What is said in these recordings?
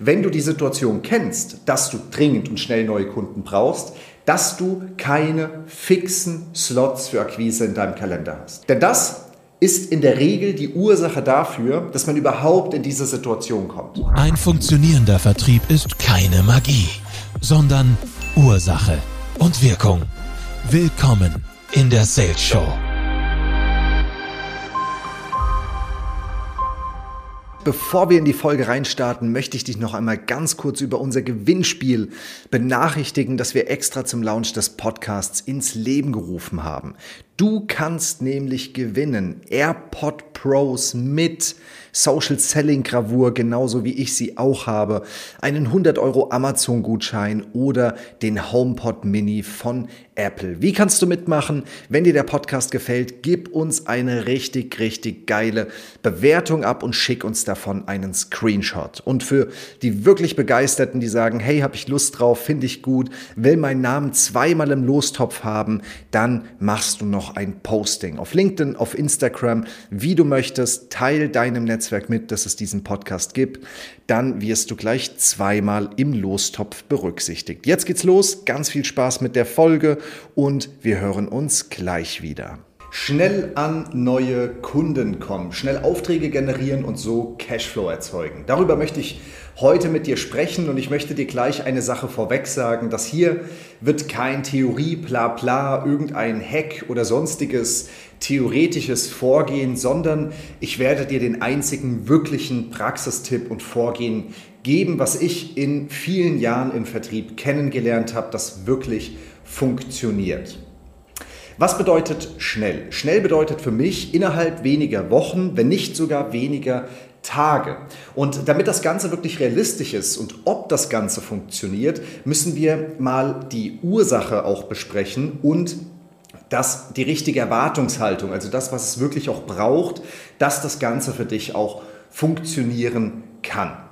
Wenn du die Situation kennst, dass du dringend und schnell neue Kunden brauchst, dass du keine fixen Slots für Akquise in deinem Kalender hast. Denn das ist in der Regel die Ursache dafür, dass man überhaupt in diese Situation kommt. Ein funktionierender Vertrieb ist keine Magie, sondern Ursache und Wirkung. Willkommen in der Sales Show. Bevor wir in die Folge reinstarten, möchte ich dich noch einmal ganz kurz über unser Gewinnspiel benachrichtigen, das wir extra zum Launch des Podcasts ins Leben gerufen haben. Du kannst nämlich gewinnen AirPod Pros mit Social Selling Gravur, genauso wie ich sie auch habe, einen 100 Euro Amazon Gutschein oder den HomePod Mini von Apple. Wie kannst du mitmachen? Wenn dir der Podcast gefällt, gib uns eine richtig, richtig geile Bewertung ab und schick uns davon einen Screenshot. Und für die wirklich Begeisterten, die sagen, hey, habe ich Lust drauf, finde ich gut, will meinen Namen zweimal im Lostopf haben, dann machst du noch ein Posting auf LinkedIn, auf Instagram, wie du möchtest. Teil deinem Netzwerk mit, dass es diesen Podcast gibt. Dann wirst du gleich zweimal im Lostopf berücksichtigt. Jetzt geht's los. Ganz viel Spaß mit der Folge und wir hören uns gleich wieder. Schnell an neue Kunden kommen, schnell Aufträge generieren und so Cashflow erzeugen. Darüber möchte ich heute mit dir sprechen und ich möchte dir gleich eine Sache vorweg sagen, dass hier wird kein Theorie, bla bla, irgendein Hack oder sonstiges theoretisches Vorgehen, sondern ich werde dir den einzigen wirklichen Praxistipp und Vorgehen geben, was ich in vielen Jahren im Vertrieb kennengelernt habe, das wirklich funktioniert. Was bedeutet schnell? Schnell bedeutet für mich innerhalb weniger Wochen, wenn nicht sogar weniger Tage. Und damit das Ganze wirklich realistisch ist und ob das Ganze funktioniert, müssen wir mal die Ursache auch besprechen und das, die richtige Erwartungshaltung, also das, was es wirklich auch braucht, dass das Ganze für dich auch funktionieren kann.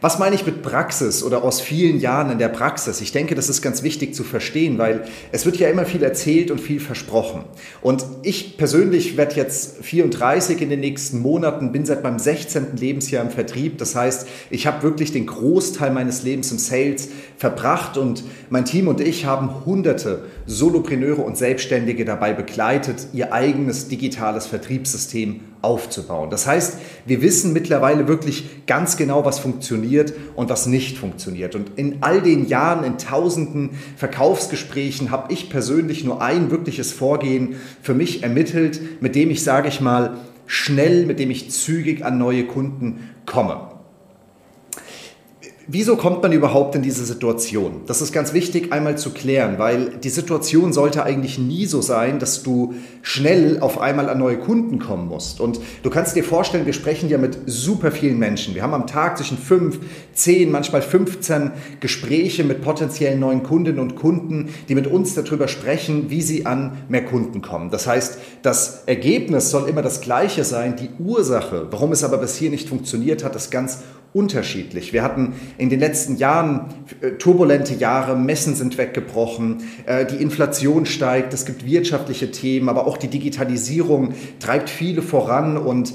Was meine ich mit Praxis oder aus vielen Jahren in der Praxis? Ich denke, das ist ganz wichtig zu verstehen, weil es wird ja immer viel erzählt und viel versprochen. Und ich persönlich werde jetzt 34 in den nächsten Monaten, bin seit meinem 16. Lebensjahr im Vertrieb. Das heißt, ich habe wirklich den Großteil meines Lebens im Sales verbracht und mein Team und ich haben hunderte Solopreneure und Selbstständige dabei begleitet, ihr eigenes digitales Vertriebssystem aufzubauen. Das heißt, wir wissen mittlerweile wirklich ganz genau, was funktioniert und was nicht funktioniert. Und in all den Jahren, in tausenden Verkaufsgesprächen habe ich persönlich nur ein wirkliches Vorgehen für mich ermittelt, mit dem ich, sage ich mal, schnell, mit dem ich zügig an neue Kunden komme. Wieso kommt man überhaupt in diese Situation? Das ist ganz wichtig einmal zu klären, weil die Situation sollte eigentlich nie so sein, dass du schnell auf einmal an neue Kunden kommen musst. Und du kannst dir vorstellen, wir sprechen ja mit super vielen Menschen. Wir haben am Tag zwischen fünf, zehn, manchmal 15 Gespräche mit potenziellen neuen Kundinnen und Kunden, die mit uns darüber sprechen, wie sie an mehr Kunden kommen. Das heißt, das Ergebnis soll immer das gleiche sein. Die Ursache, warum es aber bis hier nicht funktioniert hat, ist ganz unterschiedlich. Wir hatten in den letzten Jahren äh, turbulente Jahre, Messen sind weggebrochen, äh, die Inflation steigt, es gibt wirtschaftliche Themen, aber auch die Digitalisierung treibt viele voran und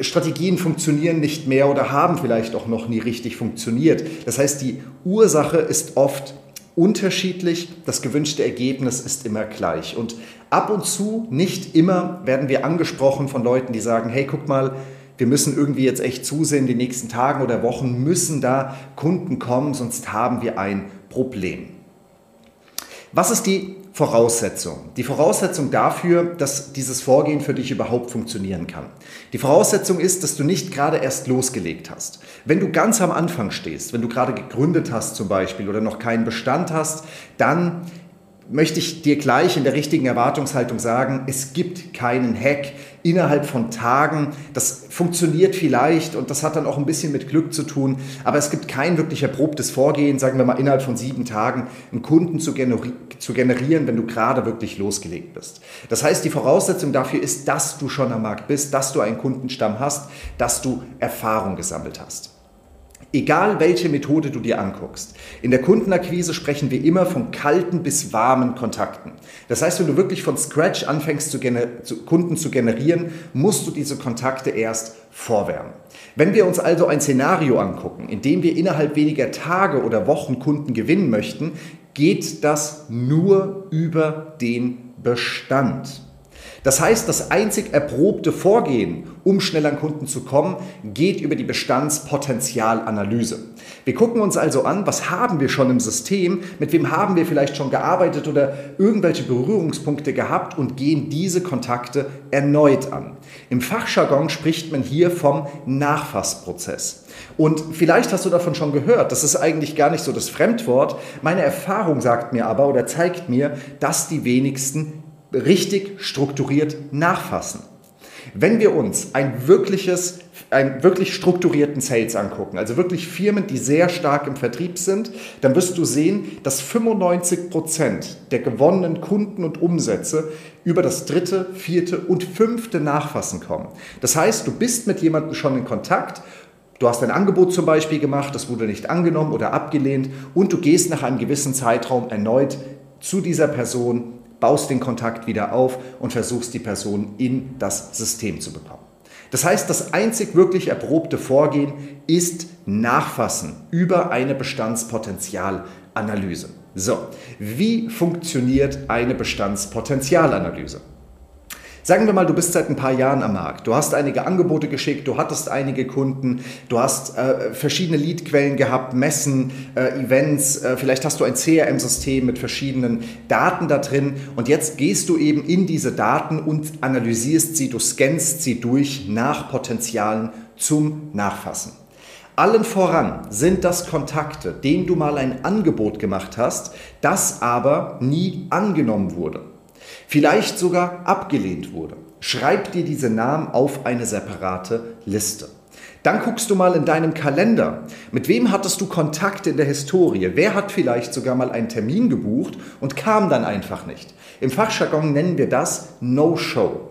Strategien funktionieren nicht mehr oder haben vielleicht auch noch nie richtig funktioniert. Das heißt, die Ursache ist oft unterschiedlich, das gewünschte Ergebnis ist immer gleich. Und ab und zu, nicht immer, werden wir angesprochen von Leuten, die sagen, hey, guck mal, wir müssen irgendwie jetzt echt zusehen, die nächsten Tagen oder Wochen müssen da Kunden kommen, sonst haben wir ein Problem. Was ist die Voraussetzung? Die Voraussetzung dafür, dass dieses Vorgehen für dich überhaupt funktionieren kann. Die Voraussetzung ist, dass du nicht gerade erst losgelegt hast. Wenn du ganz am Anfang stehst, wenn du gerade gegründet hast zum Beispiel oder noch keinen Bestand hast, dann möchte ich dir gleich in der richtigen Erwartungshaltung sagen, es gibt keinen Hack innerhalb von Tagen. Das funktioniert vielleicht und das hat dann auch ein bisschen mit Glück zu tun, aber es gibt kein wirklich erprobtes Vorgehen, sagen wir mal innerhalb von sieben Tagen, einen Kunden zu, generi zu generieren, wenn du gerade wirklich losgelegt bist. Das heißt, die Voraussetzung dafür ist, dass du schon am Markt bist, dass du einen Kundenstamm hast, dass du Erfahrung gesammelt hast. Egal welche Methode du dir anguckst. In der Kundenakquise sprechen wir immer von kalten bis warmen Kontakten. Das heißt, wenn du wirklich von Scratch anfängst, zu zu Kunden zu generieren, musst du diese Kontakte erst vorwärmen. Wenn wir uns also ein Szenario angucken, in dem wir innerhalb weniger Tage oder Wochen Kunden gewinnen möchten, geht das nur über den Bestand. Das heißt, das einzig erprobte Vorgehen, um schnell an Kunden zu kommen, geht über die Bestandspotenzialanalyse. Wir gucken uns also an, was haben wir schon im System, mit wem haben wir vielleicht schon gearbeitet oder irgendwelche Berührungspunkte gehabt und gehen diese Kontakte erneut an. Im Fachjargon spricht man hier vom Nachfassprozess. Und vielleicht hast du davon schon gehört, das ist eigentlich gar nicht so das Fremdwort. Meine Erfahrung sagt mir aber oder zeigt mir, dass die wenigsten richtig strukturiert nachfassen. Wenn wir uns ein wirkliches, einen wirklich strukturierten Sales angucken, also wirklich Firmen, die sehr stark im Vertrieb sind, dann wirst du sehen, dass 95 Prozent der gewonnenen Kunden und Umsätze über das dritte, vierte und fünfte Nachfassen kommen. Das heißt, du bist mit jemandem schon in Kontakt Du hast ein Angebot zum Beispiel gemacht, das wurde nicht angenommen oder abgelehnt und du gehst nach einem gewissen Zeitraum erneut zu dieser Person baust den Kontakt wieder auf und versuchst die Person in das System zu bekommen. Das heißt, das einzig wirklich erprobte Vorgehen ist Nachfassen über eine Bestandspotenzialanalyse. So, wie funktioniert eine Bestandspotenzialanalyse? Sagen wir mal, du bist seit ein paar Jahren am Markt. Du hast einige Angebote geschickt, du hattest einige Kunden, du hast äh, verschiedene Leadquellen gehabt, Messen, äh, Events, äh, vielleicht hast du ein CRM-System mit verschiedenen Daten da drin und jetzt gehst du eben in diese Daten und analysierst sie, du scannst sie durch nach Potenzialen zum Nachfassen. Allen voran sind das Kontakte, denen du mal ein Angebot gemacht hast, das aber nie angenommen wurde vielleicht sogar abgelehnt wurde. Schreib dir diese Namen auf eine separate Liste. Dann guckst du mal in deinem Kalender. Mit wem hattest du Kontakt in der Historie? Wer hat vielleicht sogar mal einen Termin gebucht und kam dann einfach nicht? Im Fachjargon nennen wir das No-Show.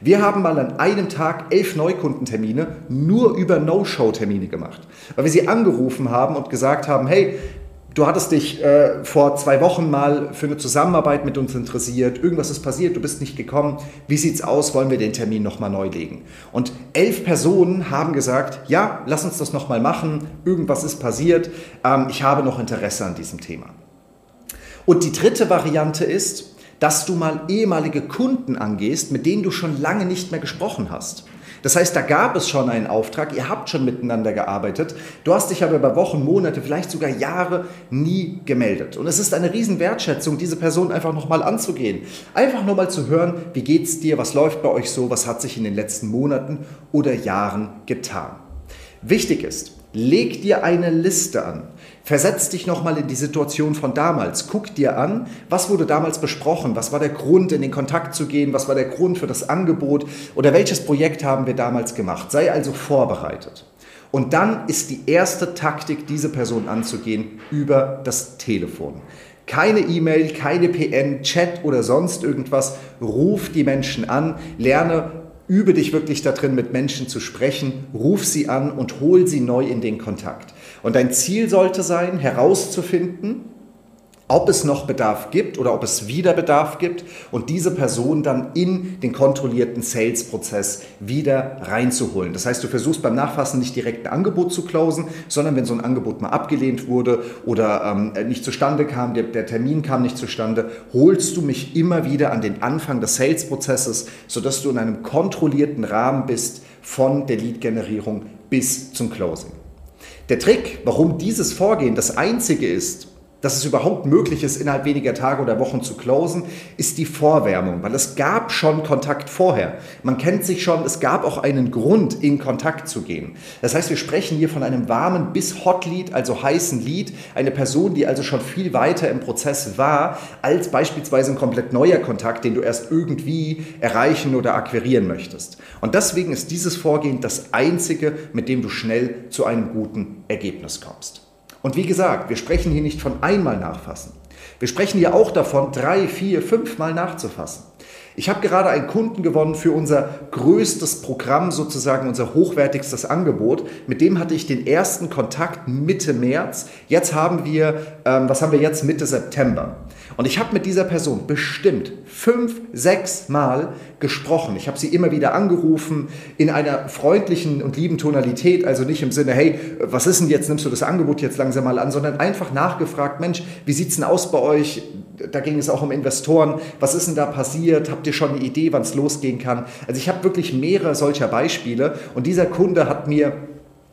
Wir haben mal an einem Tag elf Neukundentermine nur über No-Show-Termine gemacht, weil wir sie angerufen haben und gesagt haben, hey, Du hattest dich äh, vor zwei Wochen mal für eine Zusammenarbeit mit uns interessiert. Irgendwas ist passiert, du bist nicht gekommen. Wie sieht's aus? Wollen wir den Termin nochmal neu legen? Und elf Personen haben gesagt, ja, lass uns das nochmal machen. Irgendwas ist passiert. Ähm, ich habe noch Interesse an diesem Thema. Und die dritte Variante ist, dass du mal ehemalige Kunden angehst, mit denen du schon lange nicht mehr gesprochen hast. Das heißt, da gab es schon einen Auftrag, ihr habt schon miteinander gearbeitet, du hast dich aber über Wochen, Monate, vielleicht sogar Jahre nie gemeldet. Und es ist eine Riesenwertschätzung, diese Person einfach nochmal anzugehen. Einfach nur mal zu hören, wie geht's dir, was läuft bei euch so, was hat sich in den letzten Monaten oder Jahren getan. Wichtig ist, leg dir eine Liste an. Versetz dich nochmal in die Situation von damals. Guck dir an, was wurde damals besprochen, was war der Grund, in den Kontakt zu gehen, was war der Grund für das Angebot oder welches Projekt haben wir damals gemacht. Sei also vorbereitet. Und dann ist die erste Taktik, diese Person anzugehen, über das Telefon. Keine E-Mail, keine PN, Chat oder sonst irgendwas. Ruf die Menschen an, lerne Übe dich wirklich darin, mit Menschen zu sprechen, ruf sie an und hol sie neu in den Kontakt. Und dein Ziel sollte sein, herauszufinden, ob es noch Bedarf gibt oder ob es wieder Bedarf gibt und diese Person dann in den kontrollierten Sales-Prozess wieder reinzuholen. Das heißt, du versuchst beim Nachfassen nicht direkt ein Angebot zu closen, sondern wenn so ein Angebot mal abgelehnt wurde oder ähm, nicht zustande kam, der, der Termin kam nicht zustande, holst du mich immer wieder an den Anfang des Sales-Prozesses, sodass du in einem kontrollierten Rahmen bist von der Lead-Generierung bis zum Closing. Der Trick, warum dieses Vorgehen das einzige ist, dass es überhaupt möglich ist, innerhalb weniger Tage oder Wochen zu closen, ist die Vorwärmung, weil es gab schon Kontakt vorher. Man kennt sich schon, es gab auch einen Grund, in Kontakt zu gehen. Das heißt, wir sprechen hier von einem warmen bis Hot Lead, also heißen Lead, eine Person, die also schon viel weiter im Prozess war, als beispielsweise ein komplett neuer Kontakt, den du erst irgendwie erreichen oder akquirieren möchtest. Und deswegen ist dieses Vorgehen das einzige, mit dem du schnell zu einem guten Ergebnis kommst. Und wie gesagt, wir sprechen hier nicht von einmal nachfassen. Wir sprechen hier auch davon, drei, vier, fünfmal nachzufassen. Ich habe gerade einen Kunden gewonnen für unser größtes Programm, sozusagen unser hochwertigstes Angebot. Mit dem hatte ich den ersten Kontakt Mitte März. Jetzt haben wir, ähm, was haben wir jetzt? Mitte September. Und ich habe mit dieser Person bestimmt fünf, sechs Mal gesprochen. Ich habe sie immer wieder angerufen in einer freundlichen und lieben Tonalität, also nicht im Sinne, hey, was ist denn jetzt, nimmst du das Angebot jetzt langsam mal an, sondern einfach nachgefragt, Mensch, wie sieht es denn aus bei euch? Da ging es auch um Investoren. Was ist denn da passiert? Habt ihr schon eine Idee, wann es losgehen kann? Also ich habe wirklich mehrere solcher Beispiele und dieser Kunde hat mir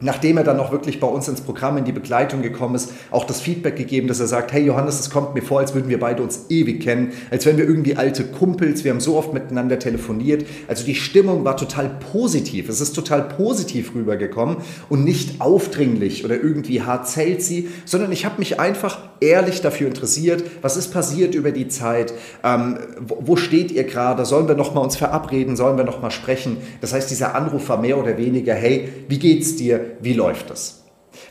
nachdem er dann noch wirklich bei uns ins Programm in die Begleitung gekommen ist, auch das Feedback gegeben, dass er sagt, hey Johannes, es kommt mir vor, als würden wir beide uns ewig kennen, als wären wir irgendwie alte Kumpels, wir haben so oft miteinander telefoniert. Also die Stimmung war total positiv, es ist total positiv rübergekommen und nicht aufdringlich oder irgendwie hart zählt sie, sondern ich habe mich einfach ehrlich dafür interessiert, was ist passiert über die Zeit, ähm, wo, wo, steht ihr gerade, sollen wir nochmal uns verabreden, sollen wir nochmal sprechen. Das heißt, dieser Anruf war mehr oder weniger, hey, wie geht's dir, wie läuft das?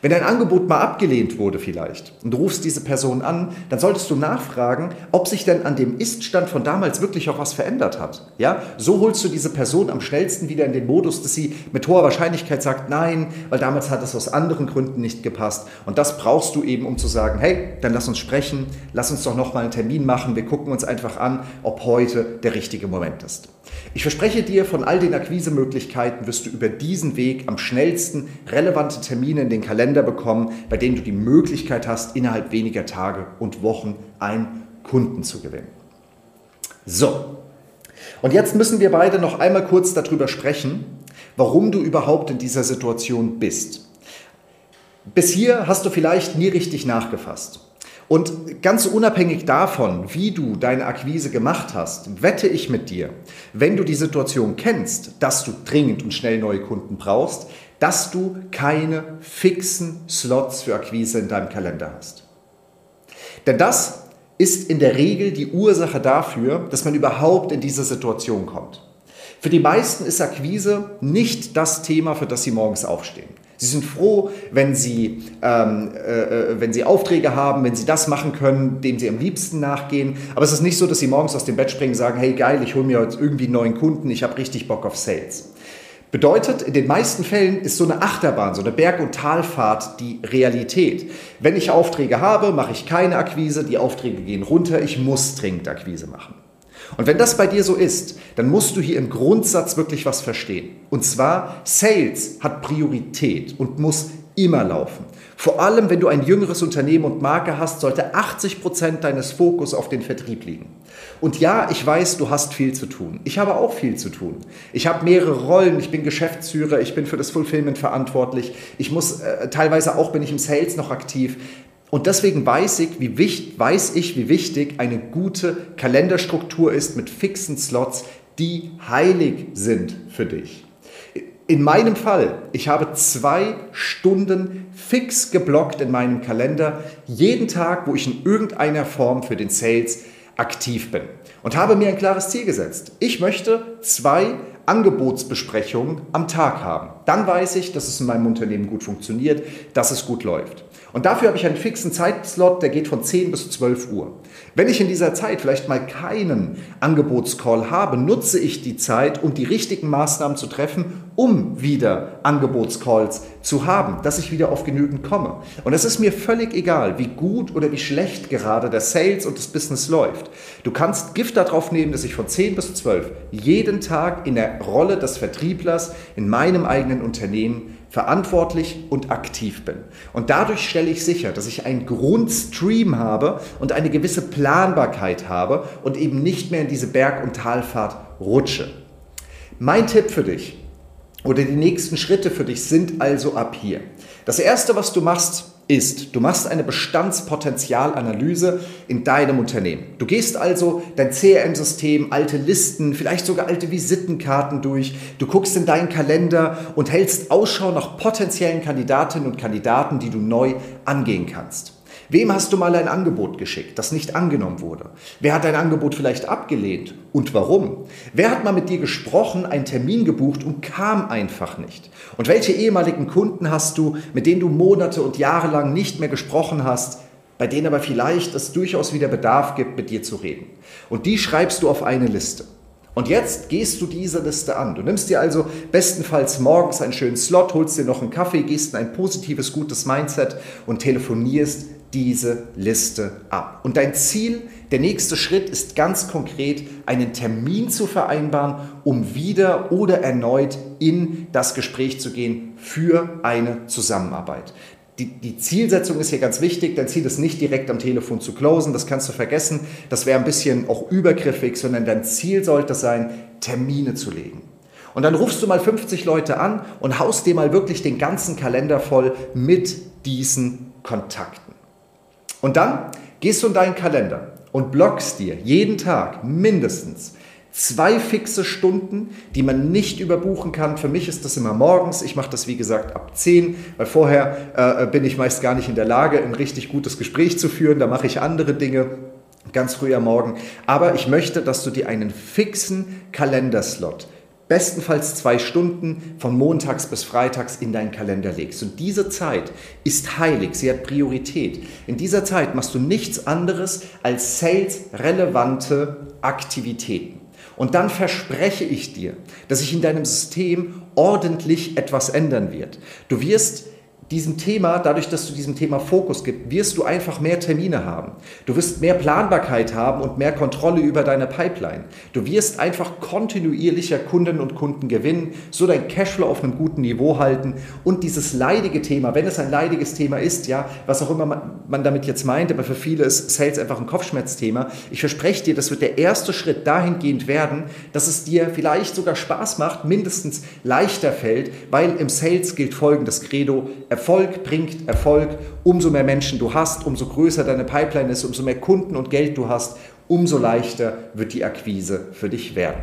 Wenn dein Angebot mal abgelehnt wurde vielleicht und du rufst diese Person an, dann solltest du nachfragen, ob sich denn an dem Iststand von damals wirklich auch was verändert hat. Ja? So holst du diese Person am schnellsten wieder in den Modus, dass sie mit hoher Wahrscheinlichkeit sagt, nein, weil damals hat es aus anderen Gründen nicht gepasst. Und das brauchst du eben, um zu sagen, hey, dann lass uns sprechen, lass uns doch nochmal einen Termin machen, wir gucken uns einfach an, ob heute der richtige Moment ist. Ich verspreche dir, von all den Akquisemöglichkeiten wirst du über diesen Weg am schnellsten relevante Termine in den Kalender bekommen, bei denen du die Möglichkeit hast, innerhalb weniger Tage und Wochen einen Kunden zu gewinnen. So, und jetzt müssen wir beide noch einmal kurz darüber sprechen, warum du überhaupt in dieser Situation bist. Bis hier hast du vielleicht nie richtig nachgefasst. Und ganz unabhängig davon, wie du deine Akquise gemacht hast, wette ich mit dir, wenn du die Situation kennst, dass du dringend und schnell neue Kunden brauchst, dass du keine fixen Slots für Akquise in deinem Kalender hast. Denn das ist in der Regel die Ursache dafür, dass man überhaupt in diese Situation kommt. Für die meisten ist Akquise nicht das Thema, für das sie morgens aufstehen. Sie sind froh, wenn sie, ähm, äh, äh, wenn sie Aufträge haben, wenn sie das machen können, dem sie am liebsten nachgehen. Aber es ist nicht so, dass sie morgens aus dem Bett springen und sagen, hey geil, ich hole mir jetzt irgendwie einen neuen Kunden, ich habe richtig Bock auf Sales. Bedeutet, in den meisten Fällen ist so eine Achterbahn, so eine Berg- und Talfahrt die Realität. Wenn ich Aufträge habe, mache ich keine Akquise, die Aufträge gehen runter, ich muss dringend Akquise machen. Und wenn das bei dir so ist, dann musst du hier im Grundsatz wirklich was verstehen. Und zwar, Sales hat Priorität und muss immer laufen. Vor allem, wenn du ein jüngeres Unternehmen und Marke hast, sollte 80 Prozent deines Fokus auf den Vertrieb liegen. Und ja, ich weiß, du hast viel zu tun. Ich habe auch viel zu tun. Ich habe mehrere Rollen. Ich bin Geschäftsführer, ich bin für das Fulfillment verantwortlich. Ich muss äh, teilweise auch bin ich im Sales noch aktiv. Und deswegen weiß ich, wie wichtig, weiß ich, wie wichtig eine gute Kalenderstruktur ist mit fixen Slots, die heilig sind für dich. In meinem Fall, ich habe zwei Stunden fix geblockt in meinem Kalender, jeden Tag, wo ich in irgendeiner Form für den Sales aktiv bin. Und habe mir ein klares Ziel gesetzt. Ich möchte zwei Angebotsbesprechungen am Tag haben. Dann weiß ich, dass es in meinem Unternehmen gut funktioniert, dass es gut läuft. Und dafür habe ich einen fixen Zeitslot, der geht von 10 bis 12 Uhr. Wenn ich in dieser Zeit vielleicht mal keinen Angebotscall habe, nutze ich die Zeit, um die richtigen Maßnahmen zu treffen, um wieder Angebotscalls zu haben, dass ich wieder auf genügend komme. Und es ist mir völlig egal, wie gut oder wie schlecht gerade der Sales und das Business läuft. Du kannst Gift darauf nehmen, dass ich von 10 bis 12 jeden Tag in der Rolle des Vertrieblers in meinem eigenen Unternehmen verantwortlich und aktiv bin. Und dadurch stelle ich sicher, dass ich einen Grundstream habe und eine gewisse Planbarkeit habe und eben nicht mehr in diese Berg- und Talfahrt rutsche. Mein Tipp für dich oder die nächsten Schritte für dich sind also ab hier. Das Erste, was du machst, ist, du machst eine Bestandspotenzialanalyse in deinem Unternehmen. Du gehst also dein CRM-System, alte Listen, vielleicht sogar alte Visitenkarten durch. Du guckst in deinen Kalender und hältst Ausschau nach potenziellen Kandidatinnen und Kandidaten, die du neu angehen kannst. Wem hast du mal ein Angebot geschickt, das nicht angenommen wurde? Wer hat dein Angebot vielleicht abgelehnt und warum? Wer hat mal mit dir gesprochen, einen Termin gebucht und kam einfach nicht? Und welche ehemaligen Kunden hast du, mit denen du Monate und Jahre lang nicht mehr gesprochen hast, bei denen aber vielleicht es durchaus wieder Bedarf gibt, mit dir zu reden? Und die schreibst du auf eine Liste. Und jetzt gehst du diese Liste an. Du nimmst dir also bestenfalls morgens einen schönen Slot, holst dir noch einen Kaffee, gehst in ein positives, gutes Mindset und telefonierst diese Liste ab. Und dein Ziel, der nächste Schritt ist ganz konkret, einen Termin zu vereinbaren, um wieder oder erneut in das Gespräch zu gehen für eine Zusammenarbeit. Die, die, Zielsetzung ist hier ganz wichtig. Dein Ziel ist nicht direkt am Telefon zu closen, das kannst du vergessen. Das wäre ein bisschen auch übergriffig, sondern dein Ziel sollte sein, Termine zu legen. Und dann rufst du mal 50 Leute an und haust dir mal wirklich den ganzen Kalender voll mit diesen Kontakten. Und dann gehst du in deinen Kalender und blockst dir jeden Tag mindestens zwei fixe Stunden, die man nicht überbuchen kann. Für mich ist das immer morgens. Ich mache das, wie gesagt, ab 10, weil vorher äh, bin ich meist gar nicht in der Lage, ein richtig gutes Gespräch zu führen. Da mache ich andere Dinge ganz früh am Morgen. Aber ich möchte, dass du dir einen fixen Kalenderslot bestenfalls zwei Stunden von montags bis freitags in deinen Kalender legst. Und diese Zeit ist heilig, sie hat Priorität. In dieser Zeit machst du nichts anderes als sales-relevante Aktivitäten. Und dann verspreche ich dir, dass sich in deinem System ordentlich etwas ändern wird. Du wirst diesem Thema, dadurch, dass du diesem Thema Fokus gibst, wirst du einfach mehr Termine haben. Du wirst mehr Planbarkeit haben und mehr Kontrolle über deine Pipeline. Du wirst einfach kontinuierlicher Kunden und Kunden gewinnen, so dein Cashflow auf einem guten Niveau halten und dieses leidige Thema, wenn es ein leidiges Thema ist, ja, was auch immer man, damit jetzt meint, aber für viele ist Sales einfach ein Kopfschmerzthema. Ich verspreche dir, das wird der erste Schritt dahingehend werden, dass es dir vielleicht sogar Spaß macht, mindestens leichter fällt, weil im Sales gilt folgendes Credo, Erfolg bringt Erfolg. Umso mehr Menschen du hast, umso größer deine Pipeline ist, umso mehr Kunden und Geld du hast, umso leichter wird die Akquise für dich werden.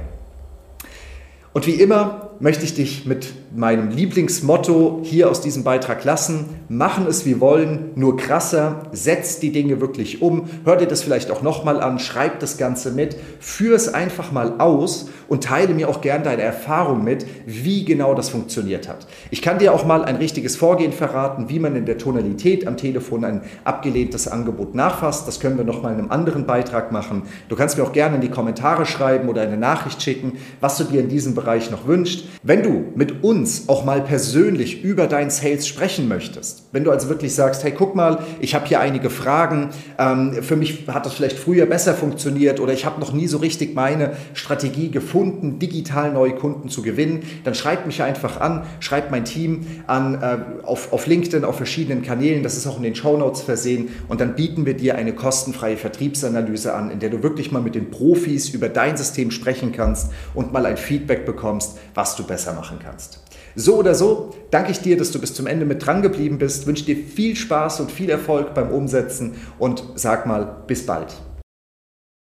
Und wie immer möchte ich dich mit meinem Lieblingsmotto hier aus diesem Beitrag lassen. Machen es wie wollen, nur krasser. Setz die Dinge wirklich um. Hör dir das vielleicht auch nochmal an. Schreib das Ganze mit. Führ es einfach mal aus und teile mir auch gern deine Erfahrung mit, wie genau das funktioniert hat. Ich kann dir auch mal ein richtiges Vorgehen verraten, wie man in der Tonalität am Telefon ein abgelehntes Angebot nachfasst. Das können wir nochmal in einem anderen Beitrag machen. Du kannst mir auch gerne in die Kommentare schreiben oder eine Nachricht schicken, was du dir in diesem Bereich noch wünschst. Wenn du mit uns auch mal persönlich über dein Sales sprechen möchtest, wenn du also wirklich sagst, hey, guck mal, ich habe hier einige Fragen, ähm, für mich hat das vielleicht früher besser funktioniert oder ich habe noch nie so richtig meine Strategie gefunden, digital neue Kunden zu gewinnen, dann schreib mich einfach an, schreib mein Team an äh, auf, auf LinkedIn, auf verschiedenen Kanälen, das ist auch in den Show Notes versehen und dann bieten wir dir eine kostenfreie Vertriebsanalyse an, in der du wirklich mal mit den Profis über dein System sprechen kannst und mal ein Feedback bekommst, was du besser machen kannst. So oder so danke ich dir, dass du bis zum Ende mit dran geblieben bist, wünsche dir viel Spaß und viel Erfolg beim Umsetzen und sag mal bis bald.